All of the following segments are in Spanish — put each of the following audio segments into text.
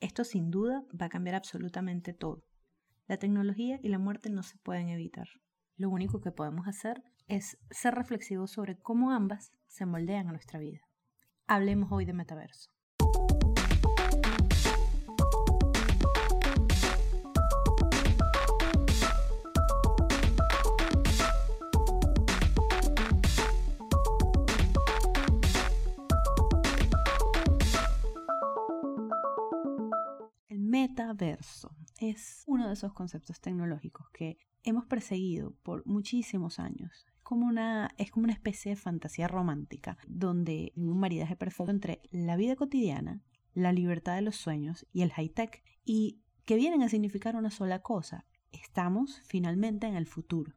Esto sin duda va a cambiar absolutamente todo. La tecnología y la muerte no se pueden evitar. Lo único que podemos hacer es ser reflexivos sobre cómo ambas se moldean a nuestra vida. Hablemos hoy de metaverso. Metaverso es uno de esos conceptos tecnológicos que hemos perseguido por muchísimos años. Como una, es como una especie de fantasía romántica, donde hay un maridaje perfecto entre la vida cotidiana, la libertad de los sueños y el high-tech, y que vienen a significar una sola cosa, estamos finalmente en el futuro.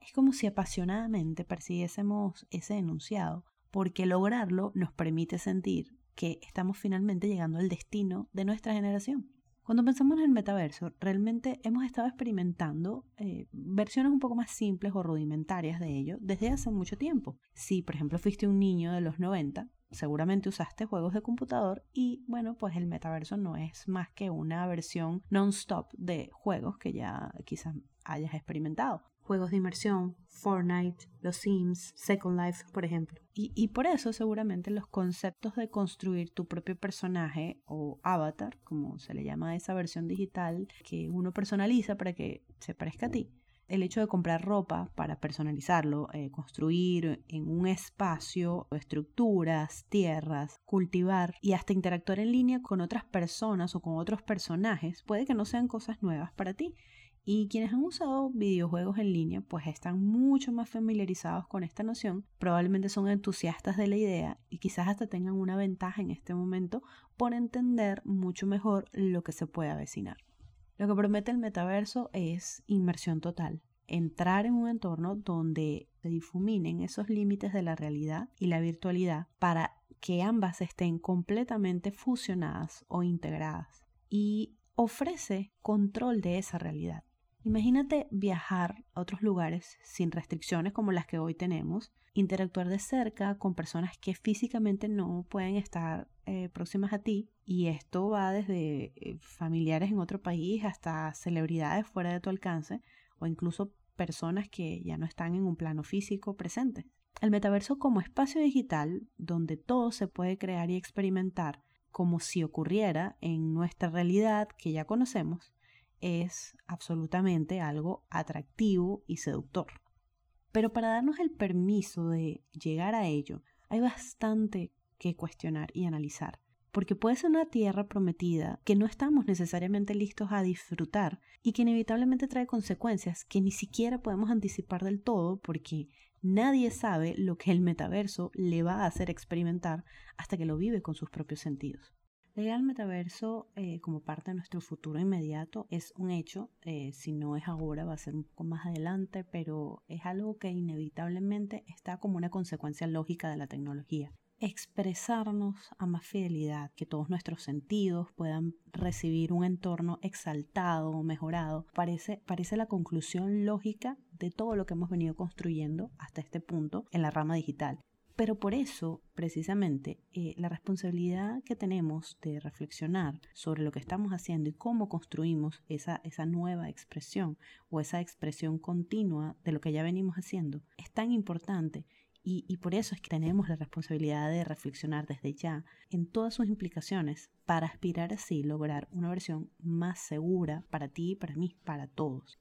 Es como si apasionadamente persiguiésemos ese enunciado, porque lograrlo nos permite sentir que estamos finalmente llegando al destino de nuestra generación. Cuando pensamos en el metaverso, realmente hemos estado experimentando eh, versiones un poco más simples o rudimentarias de ello desde hace mucho tiempo. Si, por ejemplo, fuiste un niño de los 90, seguramente usaste juegos de computador y, bueno, pues el metaverso no es más que una versión non-stop de juegos que ya quizás hayas experimentado juegos de inmersión, Fortnite, los Sims, Second Life, por ejemplo. Y, por eso seguramente los conceptos de construir tu propio personaje o avatar, como se le llama a esa versión digital que uno personaliza para que se parezca a ti, el hecho de comprar ropa para personalizarlo, eh, construir en un espacio estructuras, tierras, cultivar y hasta interactuar en línea con otras personas o con otros personajes, puede que no sean cosas nuevas para ti. Y quienes han usado videojuegos en línea pues están mucho más familiarizados con esta noción, probablemente son entusiastas de la idea y quizás hasta tengan una ventaja en este momento por entender mucho mejor lo que se puede avecinar. Lo que promete el metaverso es inmersión total, entrar en un entorno donde se difuminen esos límites de la realidad y la virtualidad para que ambas estén completamente fusionadas o integradas y ofrece control de esa realidad. Imagínate viajar a otros lugares sin restricciones como las que hoy tenemos, interactuar de cerca con personas que físicamente no pueden estar eh, próximas a ti y esto va desde eh, familiares en otro país hasta celebridades fuera de tu alcance o incluso personas que ya no están en un plano físico presente. El metaverso como espacio digital donde todo se puede crear y experimentar como si ocurriera en nuestra realidad que ya conocemos, es absolutamente algo atractivo y seductor. Pero para darnos el permiso de llegar a ello, hay bastante que cuestionar y analizar, porque puede ser una tierra prometida que no estamos necesariamente listos a disfrutar y que inevitablemente trae consecuencias que ni siquiera podemos anticipar del todo porque nadie sabe lo que el metaverso le va a hacer experimentar hasta que lo vive con sus propios sentidos. La idea metaverso eh, como parte de nuestro futuro inmediato es un hecho, eh, si no es ahora va a ser un poco más adelante, pero es algo que inevitablemente está como una consecuencia lógica de la tecnología. Expresarnos a más fidelidad, que todos nuestros sentidos puedan recibir un entorno exaltado o mejorado, parece, parece la conclusión lógica de todo lo que hemos venido construyendo hasta este punto en la rama digital. Pero por eso, precisamente, eh, la responsabilidad que tenemos de reflexionar sobre lo que estamos haciendo y cómo construimos esa, esa nueva expresión o esa expresión continua de lo que ya venimos haciendo es tan importante y, y, por eso es que tenemos la responsabilidad de reflexionar desde ya en todas sus implicaciones para aspirar así lograr una versión más segura para ti, para mí, para todos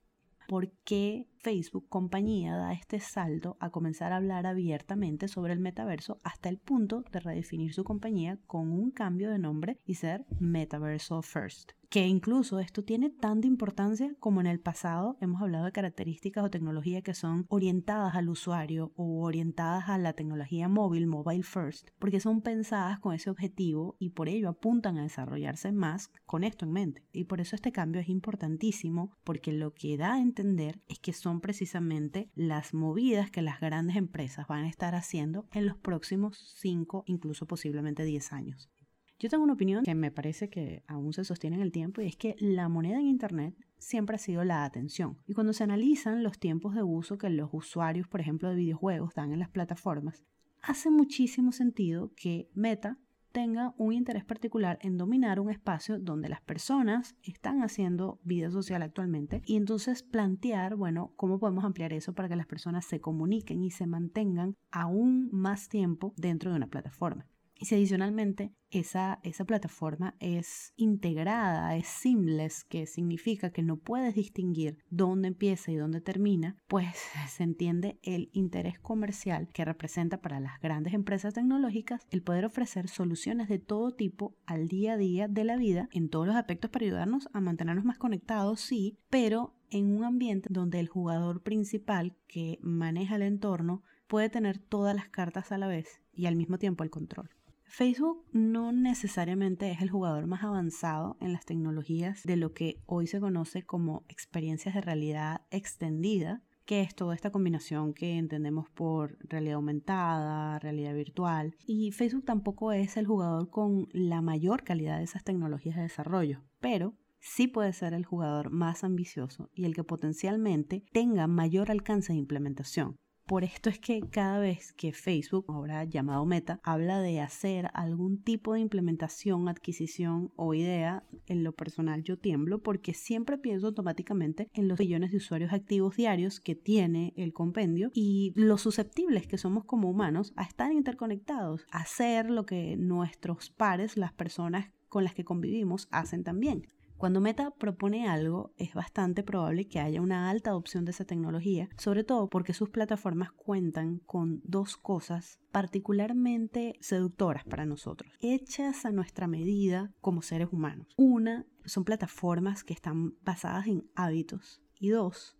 por qué Facebook compañía da este salto a comenzar a hablar abiertamente sobre el metaverso hasta el punto de redefinir su compañía con un cambio de nombre y ser Metaverso First que incluso esto tiene tanta importancia como en el pasado hemos hablado de características o tecnología que son orientadas al usuario o orientadas a la tecnología móvil, mobile first, porque son pensadas con ese objetivo y por ello apuntan a desarrollarse más con esto en mente. Y por eso este cambio es importantísimo porque lo que da a entender es que son precisamente las movidas que las grandes empresas van a estar haciendo en los próximos 5, incluso posiblemente 10 años. Yo tengo una opinión que me parece que aún se sostiene en el tiempo y es que la moneda en Internet siempre ha sido la atención. Y cuando se analizan los tiempos de uso que los usuarios, por ejemplo, de videojuegos dan en las plataformas, hace muchísimo sentido que Meta tenga un interés particular en dominar un espacio donde las personas están haciendo vida social actualmente y entonces plantear, bueno, cómo podemos ampliar eso para que las personas se comuniquen y se mantengan aún más tiempo dentro de una plataforma. Y si adicionalmente esa, esa plataforma es integrada, es seamless, que significa que no puedes distinguir dónde empieza y dónde termina, pues se entiende el interés comercial que representa para las grandes empresas tecnológicas el poder ofrecer soluciones de todo tipo al día a día de la vida en todos los aspectos para ayudarnos a mantenernos más conectados, sí, pero en un ambiente donde el jugador principal que maneja el entorno puede tener todas las cartas a la vez y al mismo tiempo el control. Facebook no necesariamente es el jugador más avanzado en las tecnologías de lo que hoy se conoce como experiencias de realidad extendida, que es toda esta combinación que entendemos por realidad aumentada, realidad virtual. Y Facebook tampoco es el jugador con la mayor calidad de esas tecnologías de desarrollo, pero sí puede ser el jugador más ambicioso y el que potencialmente tenga mayor alcance de implementación. Por esto es que cada vez que Facebook, ahora llamado Meta, habla de hacer algún tipo de implementación, adquisición o idea, en lo personal yo tiemblo porque siempre pienso automáticamente en los millones de usuarios activos diarios que tiene el compendio y lo susceptibles que somos como humanos a estar interconectados, a hacer lo que nuestros pares, las personas con las que convivimos, hacen también. Cuando Meta propone algo, es bastante probable que haya una alta adopción de esa tecnología, sobre todo porque sus plataformas cuentan con dos cosas particularmente seductoras para nosotros, hechas a nuestra medida como seres humanos. Una, son plataformas que están basadas en hábitos y dos,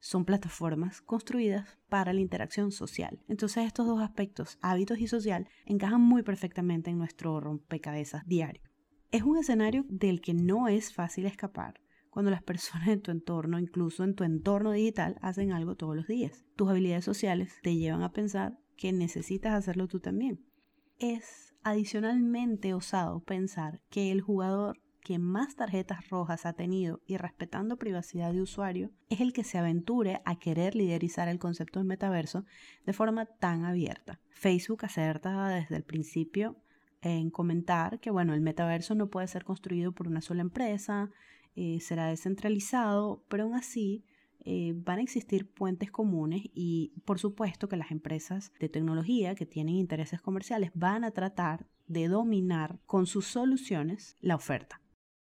son plataformas construidas para la interacción social. Entonces estos dos aspectos, hábitos y social, encajan muy perfectamente en nuestro rompecabezas diario. Es un escenario del que no es fácil escapar cuando las personas en tu entorno, incluso en tu entorno digital, hacen algo todos los días. Tus habilidades sociales te llevan a pensar que necesitas hacerlo tú también. Es adicionalmente osado pensar que el jugador que más tarjetas rojas ha tenido y respetando privacidad de usuario es el que se aventure a querer liderizar el concepto del metaverso de forma tan abierta. Facebook acerta desde el principio en comentar que, bueno, el metaverso no puede ser construido por una sola empresa, eh, será descentralizado, pero aún así eh, van a existir puentes comunes y por supuesto que las empresas de tecnología que tienen intereses comerciales van a tratar de dominar con sus soluciones la oferta.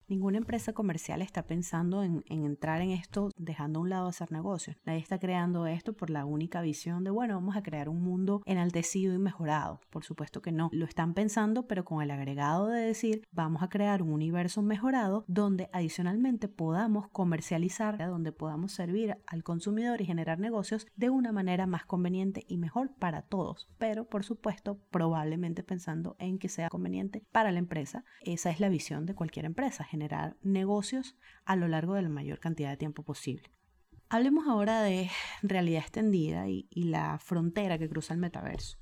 Ninguna empresa comercial está pensando en, entrar en esto dejando a un lado hacer negocios. Nadie está creando esto por la única visión de, bueno, vamos a crear un mundo enaltecido y mejorado. Por supuesto que no. Lo están pensando, pero con el agregado de decir, vamos a crear un universo mejorado donde adicionalmente podamos comercializar, donde podamos servir al consumidor y generar negocios de una manera más conveniente y mejor para todos. Pero, por supuesto, probablemente pensando en que sea conveniente para la empresa. Esa es la visión de cualquier empresa generar negocios a lo largo de la mayor cantidad de tiempo posible. Hablemos ahora de realidad extendida y, la frontera que cruza el metaverso.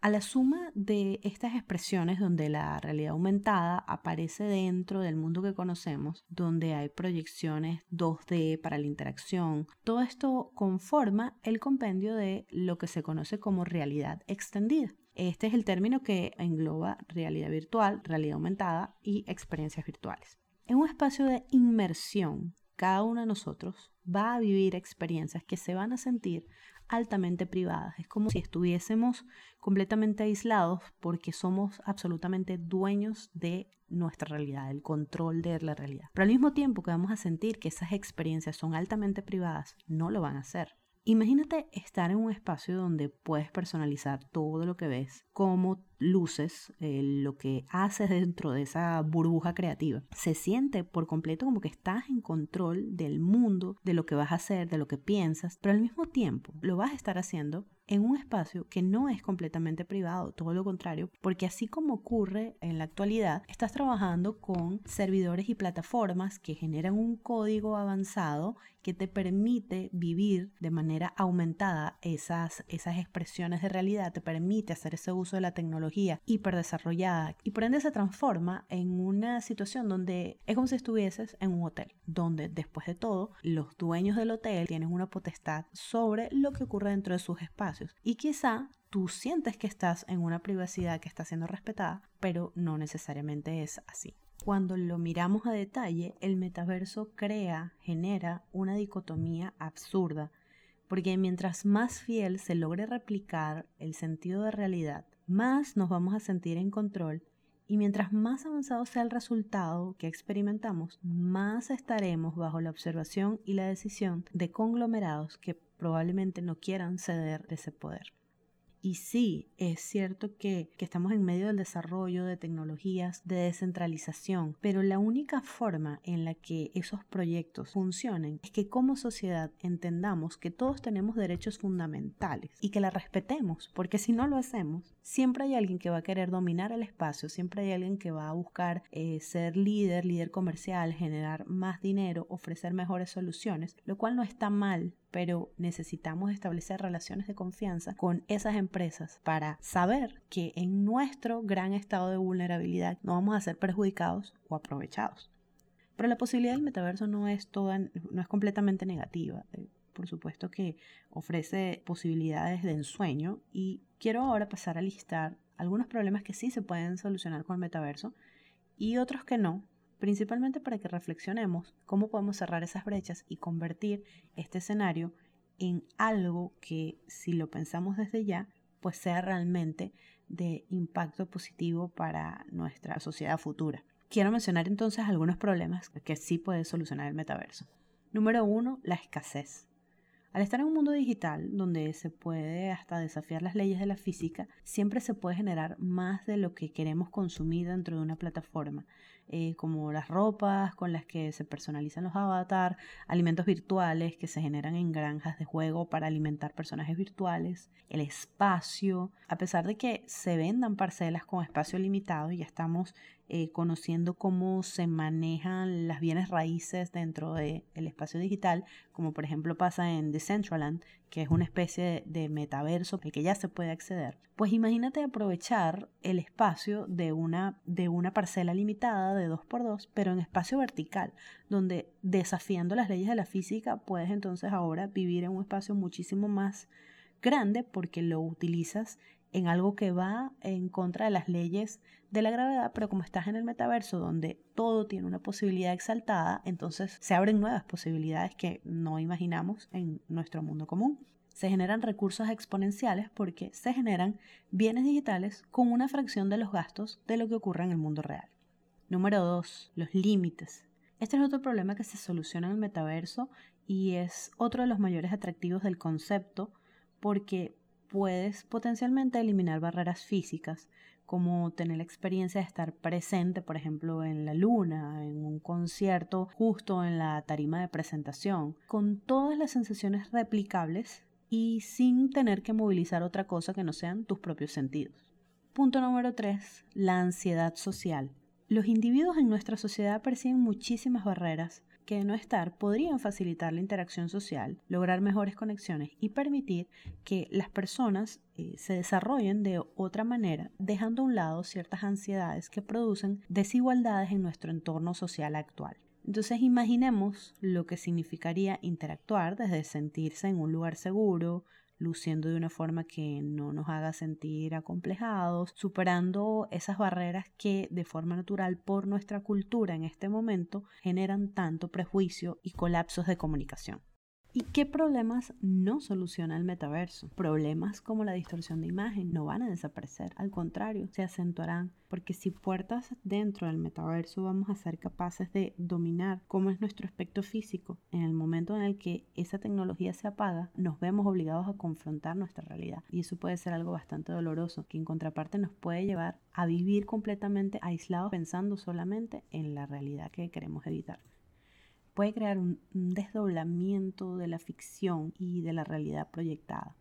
A la suma de estas expresiones donde la realidad aumentada aparece dentro del mundo que conocemos, donde hay proyecciones 2D para la interacción, todo esto conforma el compendio de lo que se conoce como realidad extendida. Este es el término que engloba realidad virtual, realidad aumentada y experiencias virtuales. En un espacio de inmersión, cada uno de nosotros va a vivir experiencias que se van a sentir altamente privadas. Es como si estuviésemos completamente aislados porque somos absolutamente dueños de nuestra realidad, el control de la realidad. Pero al mismo tiempo que vamos a sentir que esas experiencias son altamente privadas, no lo van a hacer. Imagínate estar en un espacio donde puedes personalizar todo lo que ves, cómo luces, eh, lo que haces dentro de esa burbuja creativa. Se siente por completo como que estás en control del mundo, de lo que vas a hacer, de lo que piensas, pero al mismo tiempo lo vas a estar haciendo en un espacio que no es completamente privado, todo lo contrario, porque así como ocurre en la actualidad, estás trabajando con servidores y plataformas que generan un código avanzado que te permite vivir de manera aumentada esas, esas expresiones de realidad, te permite hacer ese uso de la tecnología hiperdesarrollada y por ende se transforma en una situación donde es como si estuvieses en un hotel, donde después de todo los dueños del hotel tienen una potestad sobre lo que ocurre dentro de sus espacios Y quizá tú sientes que estás en una privacidad que está siendo respetada, pero no necesariamente es así. Cuando lo miramos a detalle, el metaverso crea, genera una dicotomía absurda, porque mientras más fiel se logre replicar el sentido de realidad, más nos vamos a sentir en control y mientras más avanzado sea el resultado que experimentamos, más estaremos bajo la observación y la decisión de conglomerados que probablemente no quieran ceder ese poder. Y sí, es cierto que, estamos en medio del desarrollo de tecnologías de descentralización, pero la única forma en la que esos proyectos funcionen es que como sociedad entendamos que todos tenemos derechos fundamentales y que la respetemos, porque si no lo hacemos, siempre hay alguien que va a querer dominar el espacio, siempre hay alguien que va a buscar eh, ser líder, líder comercial, generar más dinero, ofrecer mejores soluciones, lo cual no está mal, pero necesitamos establecer relaciones de confianza con esas empresas para saber que en nuestro gran estado de vulnerabilidad no vamos a ser perjudicados o aprovechados. Pero la posibilidad del metaverso no es toda, no es completamente negativa. Eh, por supuesto que ofrece posibilidades de ensueño y quiero ahora pasar a listar algunos problemas que sí se pueden solucionar con el metaverso y otros que no, principalmente para que reflexionemos cómo podemos cerrar esas brechas y convertir este escenario en algo que si lo pensamos desde ya, pues sea realmente de impacto positivo para nuestra sociedad futura. Quiero mencionar entonces algunos problemas que sí puede solucionar el metaverso. Número uno, la escasez. Al estar en un mundo digital, donde se puede hasta desafiar las leyes de la física, siempre se puede generar más de lo que queremos consumir dentro de una plataforma, eh, como las ropas con las que se personalizan los avatars, alimentos virtuales que se generan en granjas de juego para alimentar personajes virtuales, el espacio, a pesar de que se vendan parcelas con espacio limitado, y ya estamos eh, conociendo cómo se manejan las bienes raíces dentro del espacio digital, como por ejemplo pasa en Decentraland, que es una especie de, metaverso al que ya se puede acceder. Pues imagínate aprovechar el espacio de una, de una parcela limitada de 2x2, pero en espacio vertical, donde desafiando las leyes de la física puedes entonces ahora vivir en un espacio muchísimo más grande porque lo utilizas en algo que va en contra de las leyes de la gravedad, pero como estás en el metaverso donde todo tiene una posibilidad exaltada, entonces se abren nuevas posibilidades que no imaginamos en nuestro mundo común. Se generan recursos exponenciales porque se generan bienes digitales con una fracción de los gastos de lo que ocurre en el mundo real. Número 2. Los límites. Este es otro problema que se soluciona en el metaverso y es otro de los mayores atractivos del concepto porque puedes potencialmente eliminar barreras físicas, como tener la experiencia de estar presente, por ejemplo, en la luna, en un concierto, justo en la tarima de presentación, con todas las sensaciones replicables y sin tener que movilizar otra cosa que no sean tus propios sentidos. Punto número 3. La ansiedad social. Los individuos en nuestra sociedad perciben muchísimas barreras que no estar podrían facilitar la interacción social, lograr mejores conexiones y permitir que las personas eh, se desarrollen de otra manera, dejando a un lado ciertas ansiedades que producen desigualdades en nuestro entorno social actual. Entonces imaginemos lo que significaría interactuar desde sentirse en un lugar seguro, luciendo de una forma que no nos haga sentir acomplejados, superando esas barreras que de forma natural por nuestra cultura en este momento generan tanto prejuicio y colapsos de comunicación. ¿Y qué problemas no soluciona el metaverso? Problemas como la distorsión de imagen no van a desaparecer, al contrario, se acentuarán, porque si puertas dentro del metaverso vamos a ser capaces de dominar cómo es nuestro aspecto físico, en el momento en el que esa tecnología se apaga, nos vemos obligados a confrontar nuestra realidad. Y eso puede ser algo bastante doloroso, que en contraparte nos puede llevar a vivir completamente aislados pensando solamente en la realidad que queremos evitar puede crear un, desdoblamiento de la ficción y de la realidad proyectada.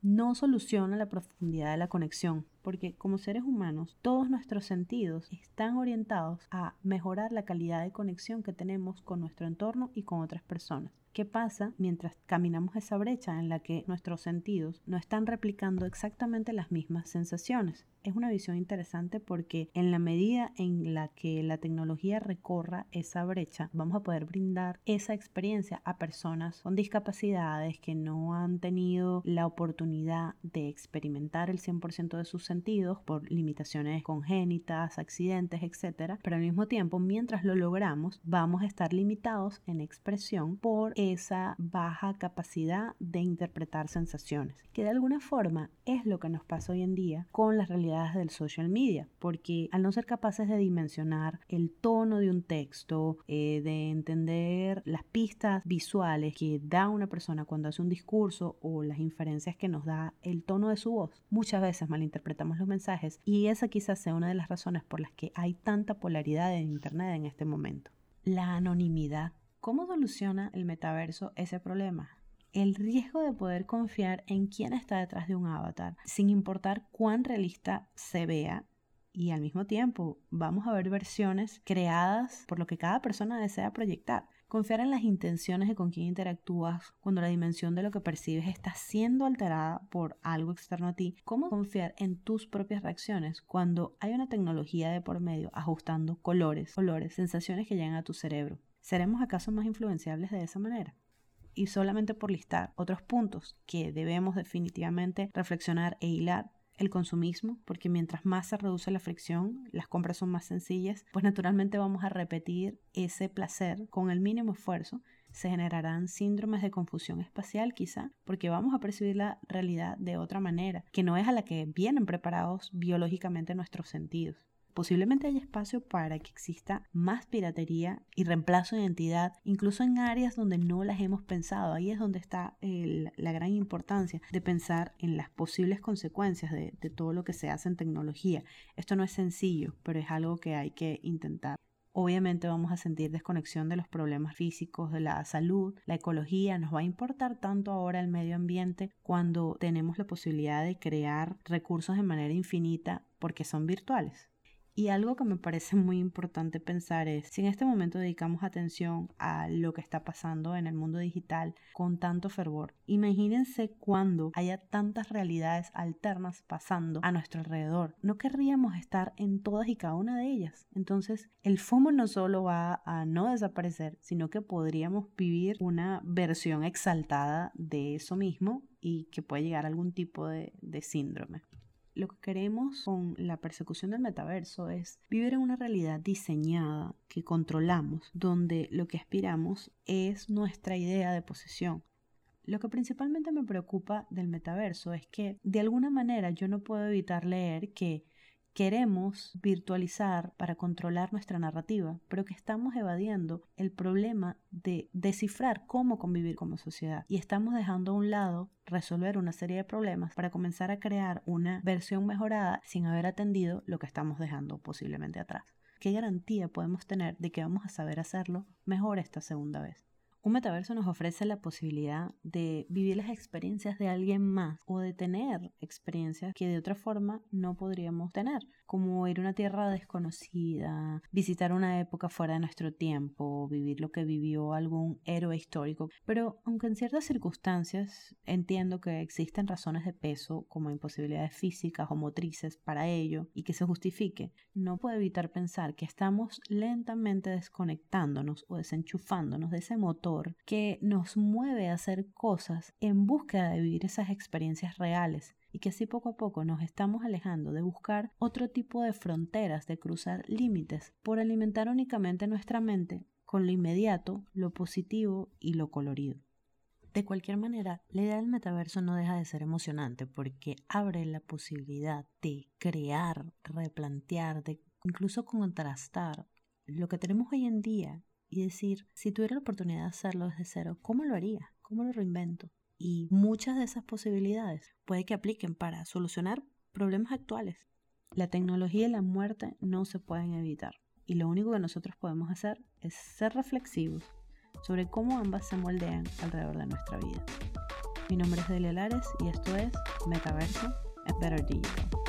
No soluciona la profundidad de la conexión, porque como seres humanos todos nuestros sentidos están orientados a mejorar la calidad de conexión que tenemos con nuestro entorno y con otras personas. ¿Qué pasa mientras caminamos esa brecha en la que nuestros sentidos no están replicando exactamente las mismas sensaciones? Es una visión interesante porque en la medida en la que la tecnología recorra esa brecha, vamos a poder brindar esa experiencia a personas con discapacidades que no han tenido la oportunidad de experimentar el 100% de sus sentidos por limitaciones congénitas, accidentes, etc. Pero al mismo tiempo, mientras lo logramos, vamos a estar limitados en expresión por esa baja capacidad de interpretar sensaciones, que de alguna forma es lo que nos pasa hoy en día con las realidades del social media, porque al no ser capaces de dimensionar el tono de un texto, eh, de entender las pistas visuales que da una persona cuando hace un discurso o las inferencias que nos da el tono de su voz, muchas veces malinterpretamos los mensajes y esa quizás sea una de las razones por las que hay tanta polaridad en Internet en este momento. La anonimidad ¿Cómo soluciona el metaverso ese problema? El riesgo de poder confiar en quién está detrás de un avatar, sin importar cuán realista se vea, y al mismo tiempo vamos a ver versiones creadas por lo que cada persona desea proyectar. Confiar en las intenciones de con quién interactúas cuando la dimensión de lo que percibes está siendo alterada por algo externo a ti. ¿Cómo confiar en tus propias reacciones cuando hay una tecnología de por medio ajustando colores, olores, sensaciones que llegan a tu cerebro? ¿Seremos acaso más influenciables de esa manera? Y solamente por listar otros puntos que debemos definitivamente reflexionar e hilar, el consumismo, porque mientras más se reduce la fricción, las compras son más sencillas, pues naturalmente vamos a repetir ese placer con el mínimo esfuerzo. Se generarán síndromes de confusión espacial quizá, porque vamos a percibir la realidad de otra manera, que no es a la que vienen preparados biológicamente nuestros sentidos. Posiblemente haya espacio para que exista más piratería y reemplazo de identidad, incluso en áreas donde no las hemos pensado. Ahí es donde está la gran importancia de pensar en las posibles consecuencias de, de todo lo que se hace en tecnología. Esto no es sencillo, pero es algo que hay que intentar. Obviamente vamos a sentir desconexión de los problemas físicos, de la salud, la ecología. Nos va a importar tanto ahora el medio ambiente cuando tenemos la posibilidad de crear recursos de manera infinita porque son virtuales. Y algo que me parece muy importante pensar es, si en este momento dedicamos atención a lo que está pasando en el mundo digital con tanto fervor, imagínense cuando haya tantas realidades alternas pasando a nuestro alrededor. No querríamos estar en todas y cada una de ellas. Entonces, el FOMO no solo va a no desaparecer, sino que podríamos vivir una versión exaltada de eso mismo y que puede llegar a algún tipo de, de síndrome. Lo que queremos con la persecución del metaverso es vivir en una realidad diseñada que controlamos, donde lo que aspiramos es nuestra idea de posesión. Lo que principalmente me preocupa del metaverso es que de alguna manera yo no puedo evitar leer que queremos virtualizar para controlar nuestra narrativa, pero que estamos evadiendo el problema de descifrar cómo convivir como sociedad y estamos dejando a un lado resolver una serie de problemas para comenzar a crear una versión mejorada sin haber atendido lo que estamos dejando posiblemente atrás. ¿Qué garantía podemos tener de que vamos a saber hacerlo mejor esta segunda vez? Un metaverso nos ofrece la posibilidad de vivir las experiencias de alguien más o de tener experiencias que de otra forma no podríamos tener, como ir a una tierra desconocida, visitar una época fuera de nuestro tiempo, vivir lo que vivió algún héroe histórico. Pero aunque en ciertas circunstancias entiendo que existen razones de peso como imposibilidades físicas o motrices para ello y que se justifique, no puedo evitar pensar que estamos lentamente desconectándonos o desenchufándonos de ese motor que nos mueve a hacer cosas en búsqueda de vivir esas experiencias reales y que así poco a poco nos estamos alejando de buscar otro tipo de fronteras, de cruzar límites, por alimentar únicamente nuestra mente con lo inmediato, lo positivo y lo colorido. De cualquier manera, la idea del metaverso no deja de ser emocionante porque abre la posibilidad de crear, replantear, de incluso contrastar lo que tenemos hoy en día y decir, si tuviera la oportunidad de hacerlo desde cero, ¿cómo lo haría? ¿Cómo lo reinvento? Y muchas de esas posibilidades puede que apliquen para solucionar problemas actuales. La tecnología y la muerte no se pueden evitar y lo único que nosotros podemos hacer es ser reflexivos sobre cómo ambas se moldean alrededor de nuestra vida. Mi nombre es Delia Lares y esto es Metaverso en Better Digital.